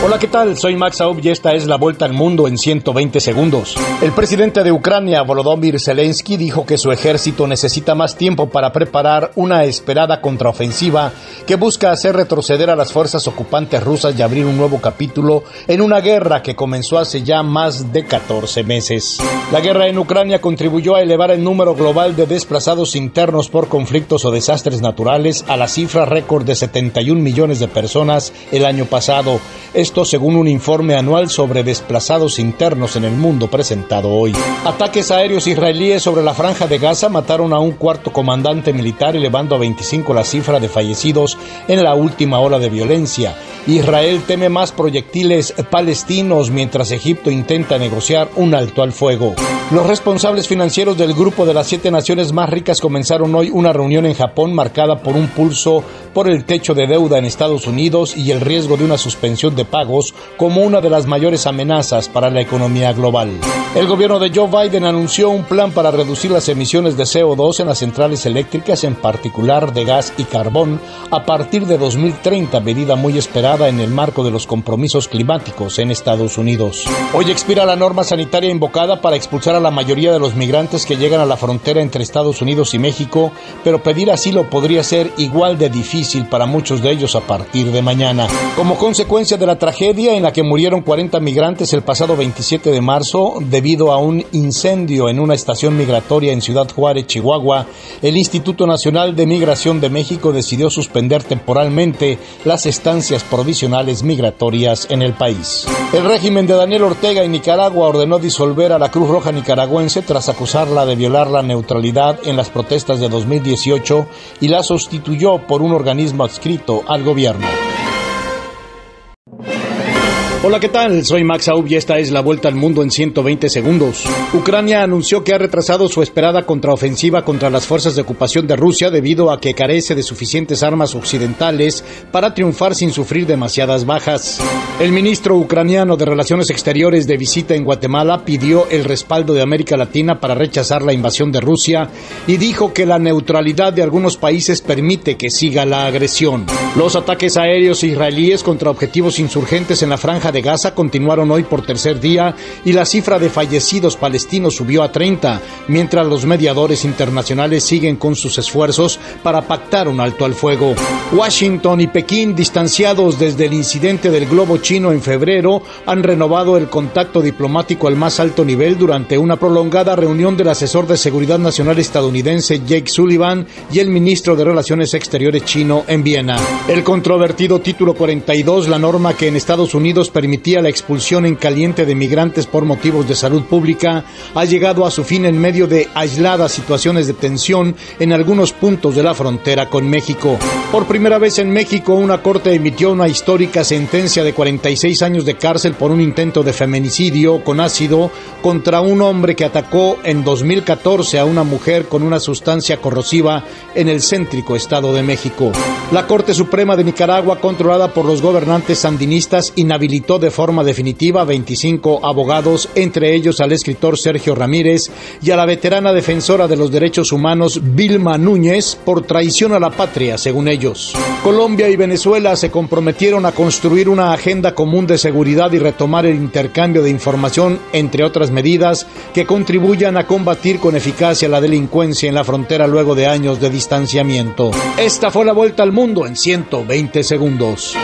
Hola, ¿qué tal? Soy Max Aub y esta es la vuelta al mundo en 120 segundos. El presidente de Ucrania, Volodymyr Zelensky, dijo que su ejército necesita más tiempo para preparar una esperada contraofensiva que busca hacer retroceder a las fuerzas ocupantes rusas y abrir un nuevo capítulo en una guerra que comenzó hace ya más de 14 meses. La guerra en Ucrania contribuyó a elevar el número global de desplazados internos por conflictos o desastres naturales a la cifra récord de 71 millones de personas el año pasado esto según un informe anual sobre desplazados internos en el mundo presentado hoy. Ataques aéreos israelíes sobre la franja de Gaza mataron a un cuarto comandante militar elevando a 25 la cifra de fallecidos en la última hora de violencia. Israel teme más proyectiles palestinos mientras Egipto intenta negociar un alto al fuego. Los responsables financieros del grupo de las siete naciones más ricas comenzaron hoy una reunión en Japón marcada por un pulso por el techo de deuda en Estados Unidos y el riesgo de una suspensión de pagos como una de las mayores amenazas para la economía global. El gobierno de Joe Biden anunció un plan para reducir las emisiones de CO2 en las centrales eléctricas, en particular de gas y carbón, a partir de 2030, medida muy esperada en el marco de los compromisos climáticos en Estados Unidos. Hoy expira la norma sanitaria invocada para expulsar a la mayoría de los migrantes que llegan a la frontera entre Estados Unidos y México, pero pedir asilo podría ser igual de difícil para muchos de ellos a partir de mañana. Como consecuencia de la tragedia en la que murieron 40 migrantes el pasado 27 de marzo debido a un incendio en una estación migratoria en Ciudad Juárez, Chihuahua, el Instituto Nacional de Migración de México decidió suspender temporalmente las estancias provisionales migratorias en el país. El régimen de Daniel Ortega en Nicaragua ordenó disolver a la Cruz Roja nicaragüense tras acusarla de violar la neutralidad en las protestas de 2018 y la sustituyó por un organismo adscrito al gobierno. Hola, ¿qué tal? Soy Max Aub y esta es la vuelta al mundo en 120 segundos. Ucrania anunció que ha retrasado su esperada contraofensiva contra las fuerzas de ocupación de Rusia debido a que carece de suficientes armas occidentales para triunfar sin sufrir demasiadas bajas. El ministro ucraniano de Relaciones Exteriores de visita en Guatemala pidió el respaldo de América Latina para rechazar la invasión de Rusia y dijo que la neutralidad de algunos países permite que siga la agresión. Los ataques aéreos israelíes contra objetivos insurgentes en la franja de Gaza continuaron hoy por tercer día y la cifra de fallecidos palestinos subió a 30, mientras los mediadores internacionales siguen con sus esfuerzos para pactar un alto al fuego. Washington y Pekín, distanciados desde el incidente del globo chino en febrero, han renovado el contacto diplomático al más alto nivel durante una prolongada reunión del asesor de seguridad nacional estadounidense Jake Sullivan y el ministro de Relaciones Exteriores chino en Viena. El controvertido título 42, la norma que en Estados Unidos permitía la expulsión en caliente de migrantes por motivos de salud pública ha llegado a su fin en medio de aisladas situaciones de tensión en algunos puntos de la frontera con México. Por primera vez en México, una corte emitió una histórica sentencia de 46 años de cárcel por un intento de feminicidio con ácido contra un hombre que atacó en 2014 a una mujer con una sustancia corrosiva en el céntrico Estado de México. La Corte Suprema de Nicaragua, controlada por los gobernantes sandinistas, inhabilitó de forma definitiva a 25 abogados, entre ellos al escritor Sergio Ramírez y a la veterana defensora de los derechos humanos Vilma Núñez por traición a la patria, según ellos. Colombia y Venezuela se comprometieron a construir una agenda común de seguridad y retomar el intercambio de información, entre otras medidas que contribuyan a combatir con eficacia la delincuencia en la frontera luego de años de distanciamiento. Esta fue la vuelta al mundo en 120 segundos.